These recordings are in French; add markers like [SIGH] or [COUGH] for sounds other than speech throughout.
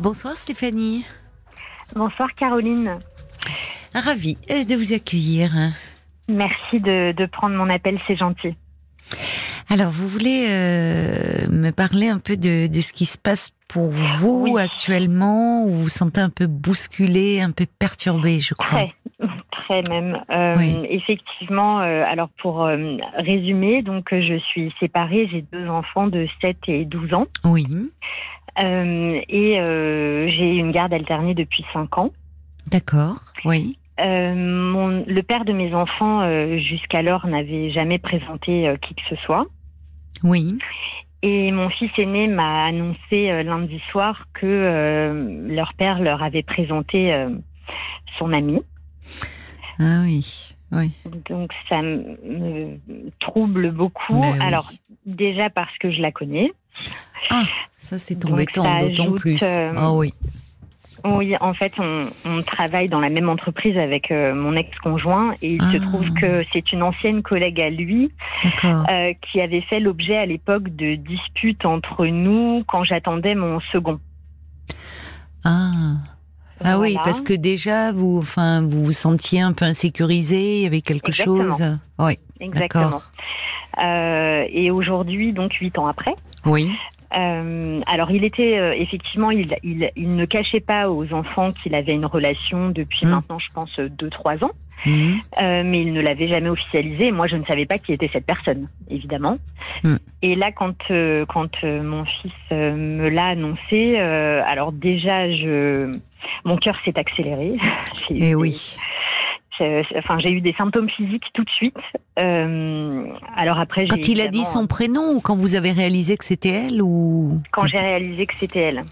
Bonsoir Stéphanie. Bonsoir Caroline. Ravie de vous accueillir. Merci de, de prendre mon appel, c'est gentil. Alors, vous voulez euh, me parler un peu de, de, ce qui se passe pour vous Oui. actuellement, où vous vous sentez un peu bousculé, un peu perturbé, je crois? Très, très même. Euh, Oui. Effectivement, euh, alors pour résumer, donc je suis séparée, j'ai deux enfants de 7 et 12 ans Oui, et j'ai une garde alternée depuis 5 ans. d'accord, oui. Euh, mon, le père de mes enfants, euh, jusqu'alors, n'avait jamais présenté euh, qui que ce soit. Oui, Et mon fils aîné m'a annoncé euh, lundi soir que euh, leur père leur avait présenté euh, son ami. ah oui, oui. Donc ça me trouble beaucoup. Ben oui. Alors déjà parce que je la connais. Ça c'est embêtant, d'autant plus. Ah oui, Oui, en fait, on, on travaille dans la même entreprise avec euh, mon ex-conjoint et il se Ah. trouve que c'est une ancienne collègue à lui euh, qui avait fait l'objet à l'époque de disputes entre nous quand j'attendais mon second. Ah. Ah oui, parce que déjà vous, enfin, vous vous sentiez un peu insécurisé, il y avait quelque Exactement. chose. Oui, Exactement. Euh, et aujourd'hui, donc huit ans après, Oui, Euh, alors, il était euh, effectivement, il, il, il ne cachait pas aux enfants qu'il avait une relation depuis Mm. maintenant, je pense, deux trois ans, Mhm. Euh, mais il ne l'avait jamais officialisé. Moi, je ne savais pas qui était cette personne, évidemment. Mm. Et là, quand euh, quand euh, mon fils euh, me l'a annoncé, euh, alors déjà, je mon cœur s'est accéléré. [LAUGHS] Et Eh oui. J'ai- Enfin, j'ai eu des symptômes physiques tout de suite. Euh, alors après, Quand il a dit son prénom ou quand vous avez réalisé que c'était elle ou quand j'ai réalisé que c'était elle.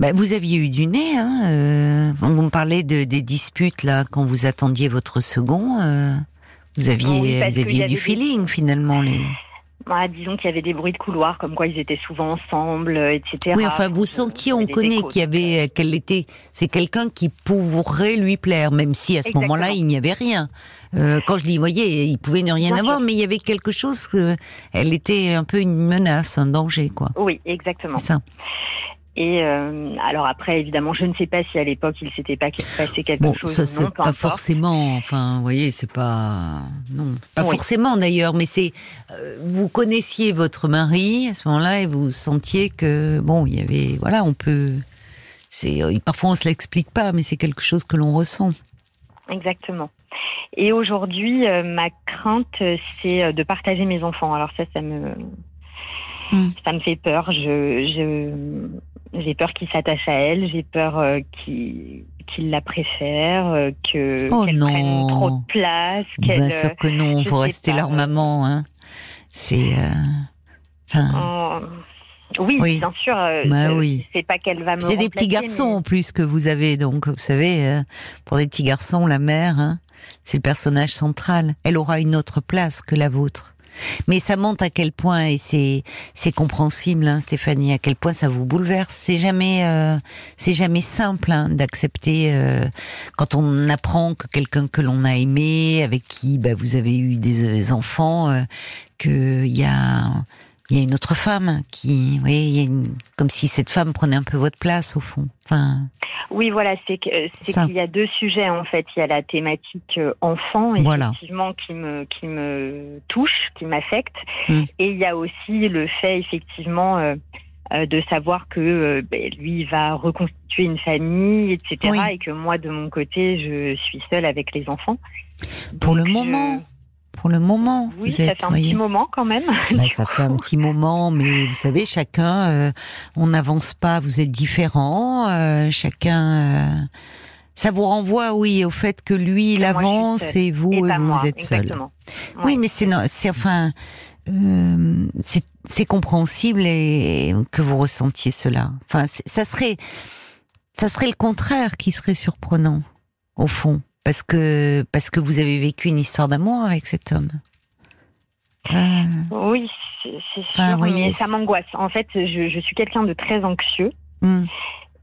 bah, vous aviez eu du nez hein euh, On me parlait de des disputes là quand vous attendiez votre second. euh, vous aviez Oui, parce vous aviez du feeling [LAUGHS] finalement les. Voilà, disons qu'il y avait des bruits de couloir, comme quoi ils étaient souvent ensemble, euh, etc. Oui, enfin vous Donc, sentiez, euh, on avait connaît qu'il y donc, euh, avait qu'elle était, c'est quelqu'un qui pourrait lui plaire, même si à ce moment-là il n'y avait rien. Euh, quand je dis, voyez, il pouvait ne rien Bien avoir, sûr. mais il y avait quelque chose que elle était un peu une menace, un danger, quoi. Oui, exactement. C'est ça. Et euh, alors après, évidemment, je ne sais pas si à l'époque il s'était pas passé quelque Bon, chose ça c'est pas forcément. Enfin, vous voyez, c'est pas non, pas Oui. forcément d'ailleurs, mais c'est euh, vous connaissiez votre mari à ce moment-là et vous sentiez que bon, il y avait voilà, on peut. C'est euh, parfois on se l'explique pas, mais c'est quelque chose que l'on ressent. Exactement. Et aujourd'hui, euh, ma crainte, c'est euh, de partager mes enfants. Alors ça, ça me, Hmm. ça me fait peur. Je, je, j'ai peur qu'ils s'attachent à elle. J'ai peur euh, qu'ils la préfèrent, euh, que Oh qu'elle prenne trop de place. Bien sûr que non, je faut rester pas, leur euh, maman. Hein. C'est. euh, Enfin, euh, oui, Oui. bien sûr. euh, Bah euh, oui. C'est pas qu'elle va me. c'est des petits garçons mais- en plus que vous avez, donc vous savez, euh, pour des petits garçons, la mère, hein, c'est le personnage central. Elle aura une autre place que la vôtre. Mais ça montre à quel point, et c'est compréhensible, hein, Stéphanie, à quel point ça vous bouleverse. C'est jamais euh, c'est jamais simple hein, d'accepter euh, quand on apprend que quelqu'un que l'on a aimé, avec qui bah, vous avez eu des, enfants, euh, qu'il y a y a une autre femme qui, comme si cette femme prenait un peu votre place au fond. Enfin, Oui, voilà, c'est Ça. qu'il y a deux sujets en fait. Il y a la thématique euh, enfant, Voilà. effectivement, qui me qui me touche, qui m'affecte, Mm. et il y a aussi le fait effectivement euh, euh, de savoir que euh, ben, lui va reconstituer une famille, etc. Oui. Et que moi de mon côté, je suis seule avec les enfants. pour le moment, je- pour le moment, oui, vous ça êtes, fait un voyez. petit moment quand même. [LAUGHS] Bah, ça coup, fait un petit moment, mais vous savez, chacun, euh, on n'avance pas, vous êtes différents, euh, chacun. euh, ça vous renvoie, oui, au fait que lui, il avance et vous, Et vous, moi, vous êtes seul. Oui, mais c'est, c'est enfin, euh, c'est, compréhensible et que vous ressentiez cela. Enfin, ça serait, ça serait le contraire qui serait surprenant, au fond, parce que parce que vous avez vécu une histoire d'amour avec cet homme. Euh, Oui, c'est mais ça m'angoisse. En fait, je, je suis quelqu'un de très anxieux. hmm.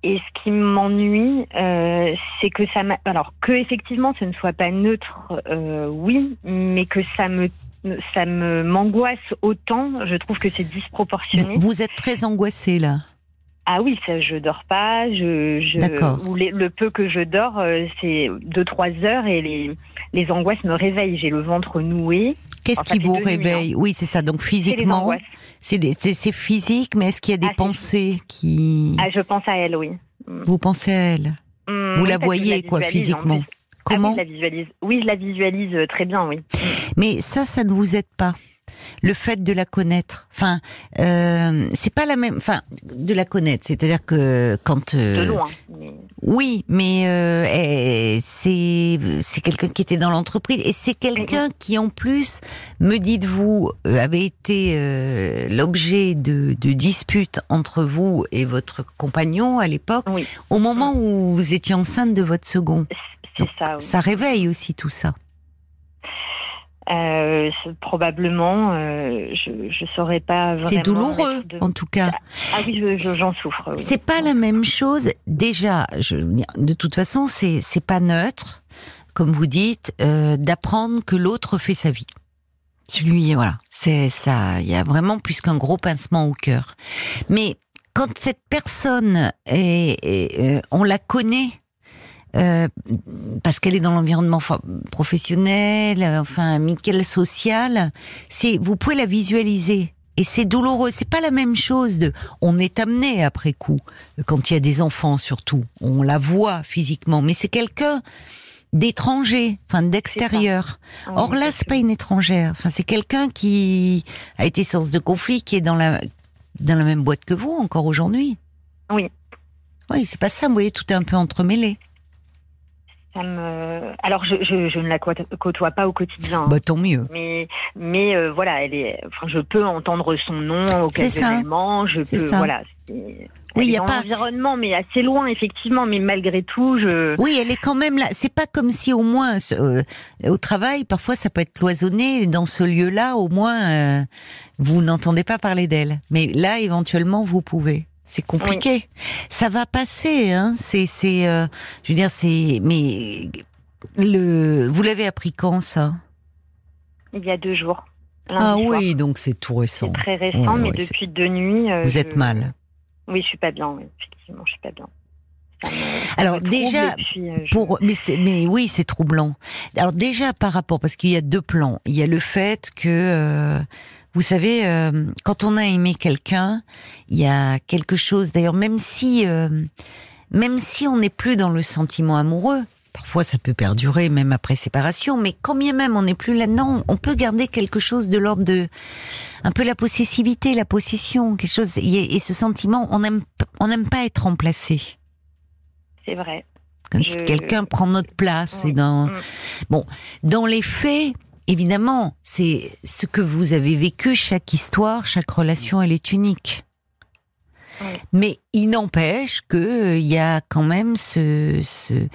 Et ce qui m'ennuie, euh, c'est que ça m'a. Alors, que effectivement, ce ne soit pas neutre, euh, oui, mais que ça me. Ça me m'angoisse autant, je trouve que c'est disproportionné. Vous êtes très angoissé là. Ah oui, ça, je dors pas. Je, je D'accord. ou les- le peu que je dors, euh, c'est deux trois heures et les les angoisses me réveillent. J'ai le ventre noué. Qu'est-ce qui vous réveille? Oui, c'est ça. Donc physiquement, c'est physique, mais est-ce qu'il y a des Ah, pensées qui Ah, je pense à elle, oui. vous pensez à elle? Hum, Vous oui, la voyez quoi physiquement? Ah Comment oui, je la visualise. Oui, je la visualise euh, très bien, oui. Mais ça, ça ne vous aide pas. Le fait de la connaître, enfin, euh, c'est pas la même, enfin, de la connaître, c'est-à-dire que quand, De euh, loin. mais- oui, mais euh, c'est c'est quelqu'un qui était dans l'entreprise et c'est quelqu'un qui en plus me dites-vous euh, avait été euh, l'objet de, de disputes entre vous et votre compagnon à l'époque Oui, au moment où vous étiez enceinte de votre second. c'est ça. oui. Ça réveille aussi tout ça. Euh, probablement, euh, je je saurais pas vraiment. C'est douloureux de- en tout cas. Ah oui, je- je- j'en souffre. oui. C'est pas la même chose. Déjà, je, de toute façon, c'est c'est pas neutre, comme vous dites, euh, d'apprendre que l'autre fait sa vie. Celui, voilà, c'est ça. Il y a vraiment plus qu'un gros pincement au cœur. Mais quand cette personne est, est, on la connaît. Euh, parce qu'elle est dans l'environnement professionnel, euh, enfin amical, social, c'est vous pouvez la visualiser et c'est douloureux. C'est pas la même chose de on est amené après coup, quand il y a des enfants surtout, on la voit physiquement, mais c'est quelqu'un d'étranger, enfin d'extérieur. Or là, c'est pas une étrangère, enfin c'est quelqu'un qui a été source de conflit, qui est dans la dans la même boîte que vous encore aujourd'hui. Oui. Oui, c'est pas ça. Vous voyez, tout est un peu entremêlé. Ça me... Alors, je, je, je ne la côtoie pas au quotidien. hein. Bah tant mieux. Mais, mais euh, voilà, elle est. Enfin, je peux entendre son nom occasionnellement. Je peux. ça. Voilà. Oui, elle y a pas- l'environnement, mais assez loin, effectivement. Mais malgré tout, je. Oui, elle est quand même là. C'est pas comme si au moins euh, au travail, parfois ça peut être cloisonné. Dans ce lieu-là, au moins euh, vous n'entendez pas parler d'elle. Mais là, éventuellement, vous pouvez. C'est compliqué. Ça va passer. Hein. C'est, c'est. euh, je veux dire, c'est. Mais le. Vous l'avez appris quand ça? Il y a deux jours. Ah soir. oui, donc c'est tout récent. C'est très récent, Ouais, mais ouais, depuis deux nuits. euh, Vous je- êtes mal. Oui, je suis pas bien. Oui, effectivement, je suis pas bien. Ça Alors, déjà, puis, euh, je- Pour, mais, c'est- mais oui, c'est troublant. Alors déjà par rapport, parce qu'il y a deux plans. Il y a le fait que, euh, vous savez, euh, quand on a aimé quelqu'un, il y a quelque chose. D'ailleurs, même si, euh, même si on n'est plus dans le sentiment amoureux, parfois ça peut perdurer même après séparation. Mais quand bien même on n'est plus là, non, on peut garder quelque chose de l'ordre de un peu la possessivité, la possession, quelque chose. Et, ce sentiment, on n'aime, on n'aime pas être remplacé. C'est vrai. Comme Je- si quelqu'un prend notre place. Oui. Et dans, Mm. bon, dans les faits, évidemment, c'est ce que vous avez vécu. Chaque histoire, chaque relation, elle est unique. Oui. Mais il n'empêche que euh, il y a quand même ce, ce,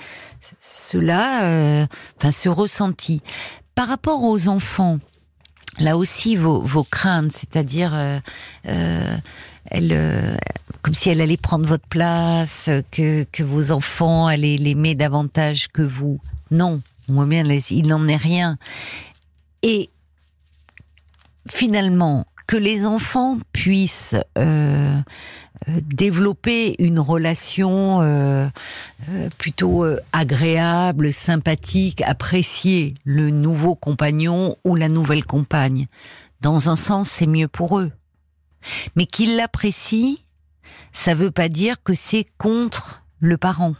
cela, euh, enfin, ce ressenti. Par rapport aux enfants, là aussi vos, vos craintes, c'est-à-dire euh, euh, elle, euh, comme si elle allait prendre votre place, que, que vos enfants allaient l'aimer davantage que vous. Non, moi bien, il n'en est rien. Et finalement, que les enfants puissent euh, euh, développer une relation euh, plutôt agréable, sympathique, apprécier le nouveau compagnon ou la nouvelle compagne. Dans un sens, c'est mieux pour eux. Mais qu'ils l'apprécient, ça veut pas dire que c'est contre le parent.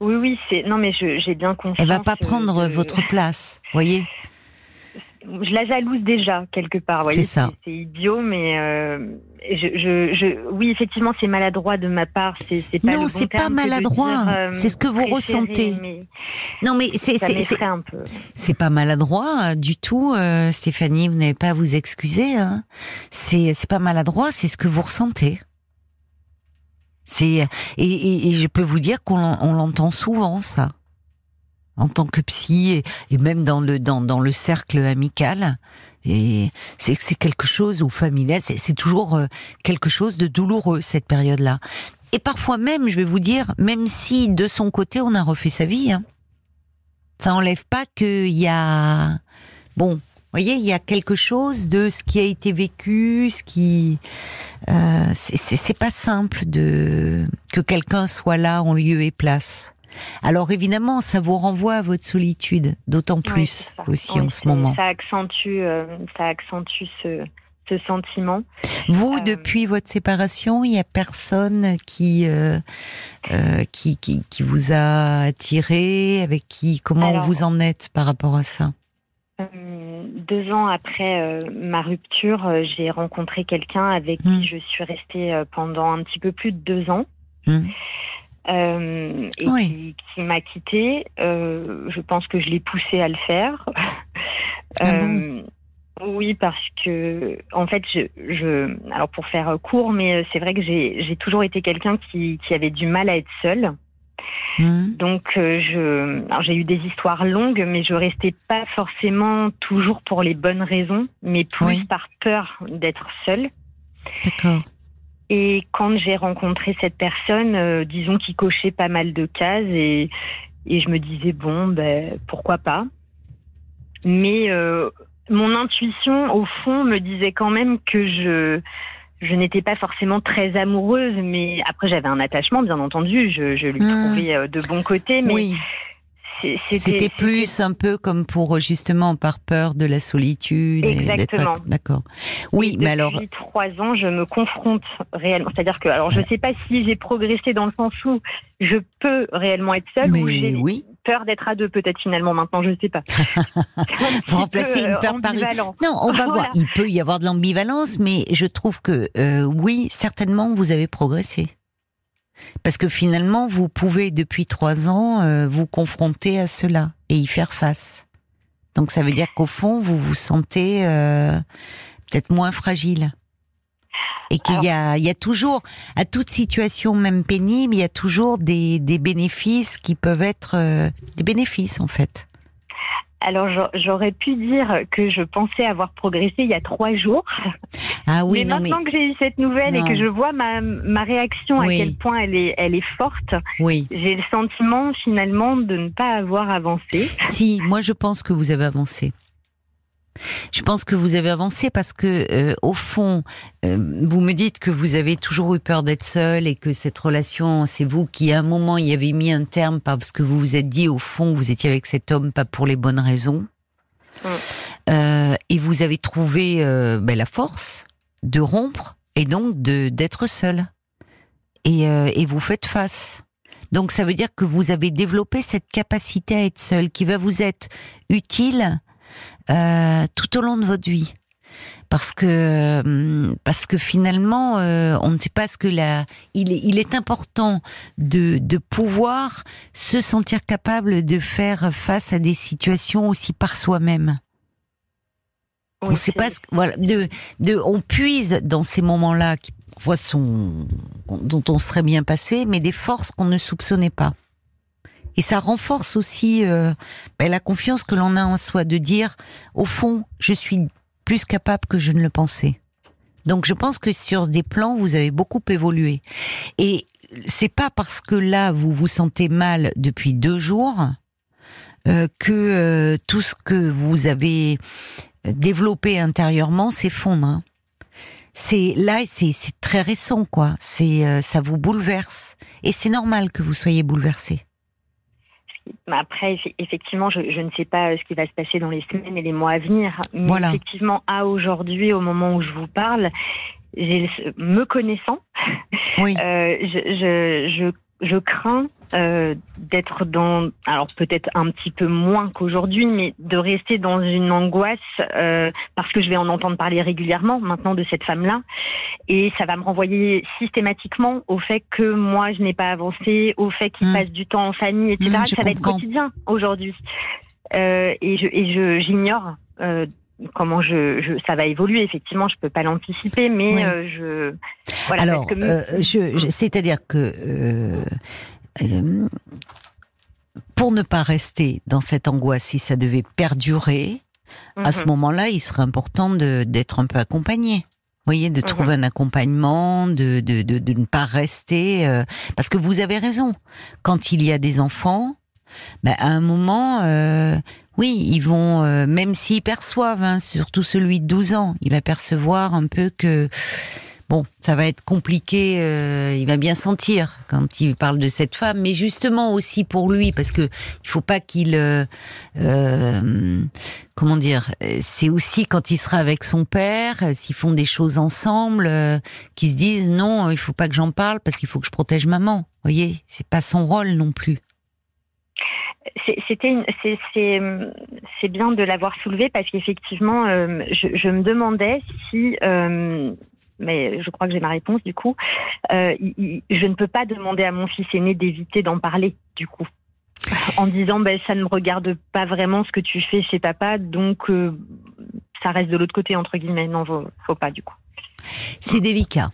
Oui, oui, c'est. Non, mais j'ai bien conscience. Elle va pas prendre votre place, voyez? Je la jalouse déjà quelque part. C'est ça. C'est idiot, mais euh, je, je, je, oui, effectivement, c'est maladroit de ma part. C'est c'est pas Non, bon c'est pas maladroit. euh, C'est ce que vous ressentez. mais Non, mais c'est c'est- c'est- m'effraie un peu. c'est pas maladroit euh, du tout, euh, Stéphanie. Vous n'avez pas à vous excuser. Hein. C'est c'est pas maladroit, c'est ce que vous ressentez. C'est et, et, et je peux vous dire qu'on l'en- on l'entend souvent ça, en tant que psy et, même dans le dans, dans le cercle amical. Et c'est c'est quelque chose ou familial, c'est toujours euh, quelque chose de douloureux cette période-là. Et parfois même, je vais vous dire, même si de son côté on a refait sa vie, hein, ça enlève pas qu'il y a bon voyez, il y a quelque chose de ce qui a été vécu, ce qui euh, c'est pas simple de que quelqu'un soit là en lieu et place. Alors évidemment, ça vous renvoie à votre solitude, d'autant plus aussi en ce moment. Ça accentue, euh, ça accentue ce, ce sentiment. Vous, euh, depuis votre séparation, il y a personne qui, euh, qui, qui, qui, vous a attiré, avec qui, comment vous en êtes par rapport à ça? deux ans après ma rupture, j'ai rencontré quelqu'un avec qui hmm. je suis restée pendant un petit peu plus de deux ans. Hmm. Euh, et qui, qui m'a quitté. Euh, je pense que je l'ai poussé à le faire. Ah euh, oui, parce que en fait, je, je, alors pour faire court, mais c'est vrai que j'ai toujours été quelqu'un qui, qui, avait du mal à être seul. Mmh. Donc, je, j'ai eu des histoires longues, mais je restais pas forcément toujours pour les bonnes raisons, mais plus par peur d'être seule. D'accord. Et quand j'ai rencontré cette personne, euh, disons qui cochait pas mal de cases et, et je me disais bon ben pourquoi pas. Mais euh, mon intuition au fond me disait quand même que je je n'étais pas forcément très amoureuse, mais après j'avais un attachement bien entendu. Je, je lui mmh. trouvais euh, de bons côtés, mais oui. C'était plus un peu comme pour justement par peur de la solitude. Exactement. D'accord. Oui, mais alors. Depuis trois ans, je me confronte réellement. C'est-à-dire que, alors, je ne sais pas si j'ai progressé dans le sens où je peux réellement être seule ou j'ai oui. peur d'être à deux, peut-être finalement maintenant, je ne sais pas. [LAUGHS] Pour remplacer une peur par une. Non, on va [LAUGHS] voir. Il peut y avoir de l'ambivalence, mais je trouve que euh, oui, certainement, vous avez progressé. Parce que finalement, vous pouvez depuis trois ans euh, vous confronter à cela et y faire face. Donc ça veut dire qu'au fond, vous vous sentez euh, peut-être moins fragile. Et qu'il y a, toujours, à toute situation même pénible, il y a toujours des, des bénéfices qui peuvent être euh, des bénéfices en fait. Alors j'aurais pu dire que je pensais avoir progressé il y a trois jours. Ah oui, mais maintenant que j'ai eu cette nouvelle et que je vois ma, ma réaction à quel point elle est, elle est forte, oui. j'ai le sentiment finalement de ne pas avoir avancé. Si, moi je pense que vous avez avancé. Je pense que vous avez avancé parce que, euh, au fond, euh, vous me dites que vous avez toujours eu peur d'être seul et que cette relation, c'est vous qui, à un moment, y avez mis un terme parce que vous vous êtes dit, au fond, vous étiez avec cet homme pas pour les bonnes raisons. Mm. Euh, et vous avez trouvé ben, la force de rompre et donc de d'être seul. Et, et vous faites face. Donc ça veut dire que vous avez développé cette capacité à être seul qui va vous être utile euh, tout au long de votre vie. Parce que euh, parce que finalement euh, on ne sait pas ce que la il est, il est important de, de pouvoir se sentir capable de faire face à des situations aussi par soi-même. on sait pas ce, voilà de de on puise dans ces moments-là qui sont dont on serait bien passé mais des forces qu'on ne soupçonnait pas. Et ça renforce aussi euh, ben, la confiance que l'on a en soi, de dire, au fond, je suis plus capable que je ne le pensais. Donc je pense que sur des plans, vous avez beaucoup évolué. Et c'est pas parce que là, vous vous sentez mal depuis deux jours euh, que euh, tout ce que vous avez développé intérieurement s'effondre. Hein. C'est là, c'est très récent, quoi. C'est ça vous bouleverse, et c'est normal que vous soyez bouleversé. Après, effectivement, je, ne sais pas ce qui va se passer dans les semaines et les mois à venir. Mais effectivement, à aujourd'hui, au moment où je vous parle, me connaissant, oui. [LAUGHS] Euh, je, je, je crains euh, d'être dans, alors peut-être un petit peu moins qu'aujourd'hui, mais de rester dans une angoisse euh, parce que je vais en entendre parler régulièrement maintenant de cette femme-là, et ça va me renvoyer systématiquement au fait que moi je n'ai pas avancé, au fait qu'il mmh. passe du temps en famille, etc. Mmh, ça va être quotidien aujourd'hui, euh, et je et je j'ignore. Euh, comment je, je, ça va évoluer effectivement je peux pas l'anticiper mais euh, je voilà, alors euh, je, c'est-à-dire que euh, pour ne pas rester dans cette angoisse si ça devait perdurer à ce mhm. moment-là il serait important d'être un peu accompagné vous voyez, de mhm. trouver un accompagnement, de, de, de, de, ne pas rester. parce que vous avez raison. Quand il y a des enfants, ben, à un moment, oui, ils vont, euh, même s'ils perçoivent, hein, surtout celui de 12 ans, il va percevoir un peu que bon, ça va être compliqué. Euh, il va bien sentir quand il parle de cette femme, mais justement aussi pour lui, parce que il faut pas qu'il, euh, euh comment dire, c'est aussi quand il sera avec son père, s'ils font des choses ensemble, euh, qu'ils se disent non, il faut pas que j'en parle parce qu'il faut que je protège maman. Vous voyez, c'est pas son rôle non plus. C'était c'est bien de l'avoir soulevé parce qu'effectivement je, je, me demandais si mais je crois que j'ai ma réponse du coup. Euh, je ne peux pas demander à mon fils aîné d'éviter d'en parler du coup, en disant ben ça ne me regarde pas vraiment ce que tu fais chez papa, donc euh, ça reste de l'autre côté entre guillemets. Non, faut, faut pas du coup. C'est délicat.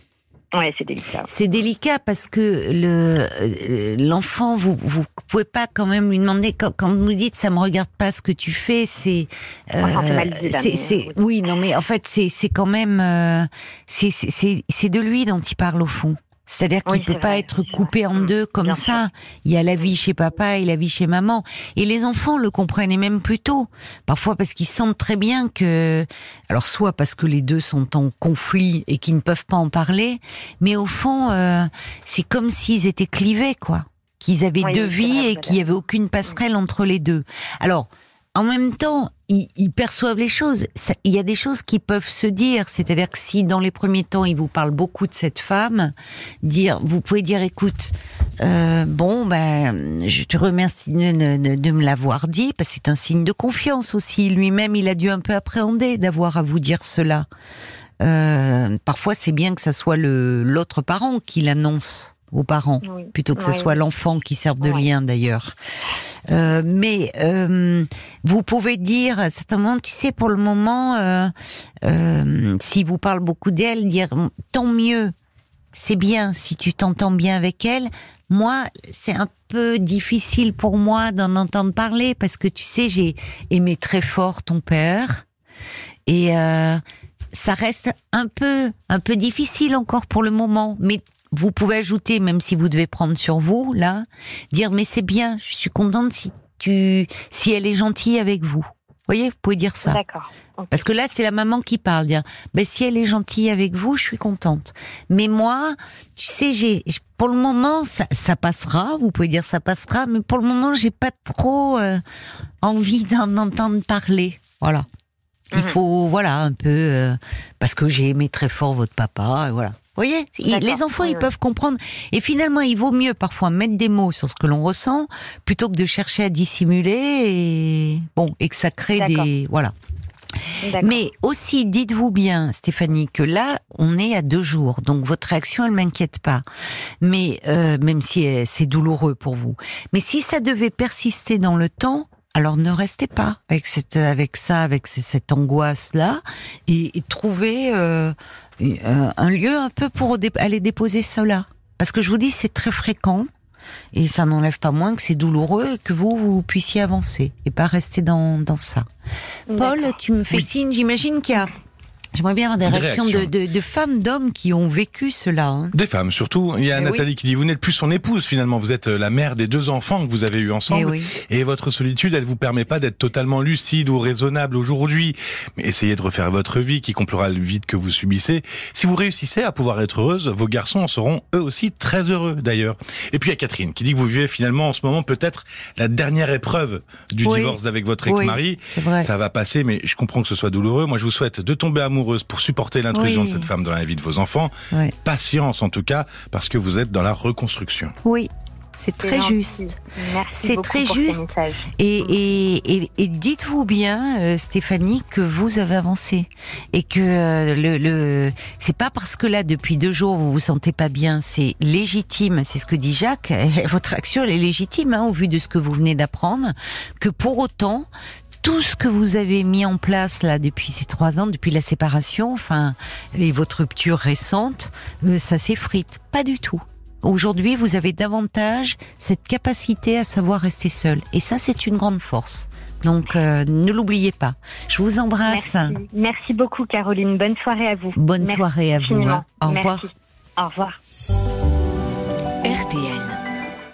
Ouais, c'est délicat. C'est délicat parce que le euh, l'enfant, vous vous pouvez pas quand même lui demander quand, quand vous dites ça me regarde pas ce que tu fais, c'est euh, c'est oui non mais en fait c'est c'est quand même euh, c'est c'est c'est de lui dont il parle au fond. C'est-à-dire qu'il ne peut pas être coupé en deux comme ça. Il y a la vie chez papa et la vie chez maman. Et les enfants le comprennent et même plus tôt. Parfois parce qu'ils sentent très bien que, alors soit parce que les deux sont en conflit et qu'ils ne peuvent pas en parler, mais au fond, euh, c'est comme s'ils étaient clivés, quoi. Qu'ils avaient deux vies et qu'il n'y avait aucune passerelle entre les deux. Alors, en même temps, ils, perçoivent les choses. Il y a des choses qui peuvent se dire. C'est-à-dire que si dans les premiers temps, il vous parle beaucoup de cette femme, dire, vous pouvez dire, écoute, euh, bon, ben, je te remercie de, de me l'avoir dit, parce que c'est un signe de confiance aussi. Lui-même, il a dû un peu appréhender d'avoir à vous dire cela. Euh, parfois, c'est bien que ça soit l'autre parent qui l'annonce aux parents, plutôt que ce soit l'enfant qui serve de lien d'ailleurs. Euh, mais euh, vous pouvez dire, certainement, tu sais, pour le moment, euh, euh, s'il vous parle beaucoup d'elle, dire tant mieux, c'est bien si tu t'entends bien avec elle. Moi, c'est un peu difficile pour moi d'en entendre parler parce que tu sais, j'ai aimé très fort ton père et ça reste un peu un peu difficile encore pour le moment. Mais vous pouvez ajouter, même si vous devez prendre sur vous, là, dire mais c'est bien, je suis contente si tu, si elle est gentille avec vous. Vous voyez, vous pouvez dire ça. D'accord. Parce que là, c'est la maman qui parle. Dire, ben si elle est gentille avec vous, je suis contente. Mais moi, tu sais, j'ai, pour le moment, ça, ça, passera. Vous pouvez dire ça passera, mais pour le moment, j'ai pas trop euh, envie d'en entendre parler. Voilà. Il mhm. faut, voilà, un peu, euh, parce que j'ai aimé très fort votre papa, et voilà. Vous voyez, les enfants, ils peuvent comprendre. Et finalement, il vaut mieux parfois mettre des mots sur ce que l'on ressent plutôt que de chercher à dissimuler et bon et que ça crée des voilà. Mais aussi, dites-vous bien, Stéphanie, que là, on est à deux jours, donc votre réaction, elle m'inquiète pas. Mais euh, même si c'est douloureux pour vous, mais si ça devait persister dans le temps, alors ne restez pas avec cette, avec ça, avec cette angoisse là, et, et trouvez euh, euh, un lieu un peu pour aller déposer cela. Parce que je vous dis, c'est très fréquent et ça n'enlève pas moins que c'est douloureux et que vous, vous puissiez avancer et pas rester dans, dans ça. Paul, tu me fais signe, j'imagine qu'il y a J'aimerais bien avoir des, réactions, De, de, de, femmes, d'hommes qui ont vécu cela. Hein. Des femmes surtout. Il y a eh Nathalie qui dit vous n'êtes plus son épouse finalement, vous êtes euh, la mère des deux enfants que vous avez eus ensemble. Et, votre solitude, elle vous permet pas d'être totalement lucide ou raisonnable aujourd'hui. Mais essayez de refaire votre vie qui complera le vide que vous subissez. Si vous réussissez à pouvoir être heureuse, vos garçons en seront eux aussi très heureux d'ailleurs. Et puis il y a Catherine qui dit que vous vivez finalement en ce moment peut-être la dernière épreuve du divorce avec votre ex-mari. Ça va passer, mais je comprends que ce soit douloureux. Moi, je vous souhaite de tomber amoureux pour supporter l'intrusion de cette femme dans la vie de vos enfants. Patience en tout cas, parce que vous êtes dans la reconstruction. Oui, c'est très juste. C'est très juste. Et, et, et, dites-vous bien, euh, Stéphanie, que vous avez avancé et que euh, le, le c'est pas parce que là depuis deux jours vous vous sentez pas bien, c'est légitime. C'est ce que dit Jacques. [LAUGHS] Votre action elle est légitime hein, au vu de ce que vous venez d'apprendre. Que pour autant, tout ce que vous avez mis en place là depuis ces trois ans, depuis la séparation, enfin, et votre rupture récente, euh, ça s'effrite. Pas du tout. Aujourd'hui, vous avez davantage cette capacité à savoir rester seul. Et ça, c'est une grande force. Donc, euh, ne l'oubliez pas. Je vous embrasse. Merci. beaucoup, Caroline. Bonne soirée à vous. Bonne soirée à vous. Hein. Au revoir. Au revoir.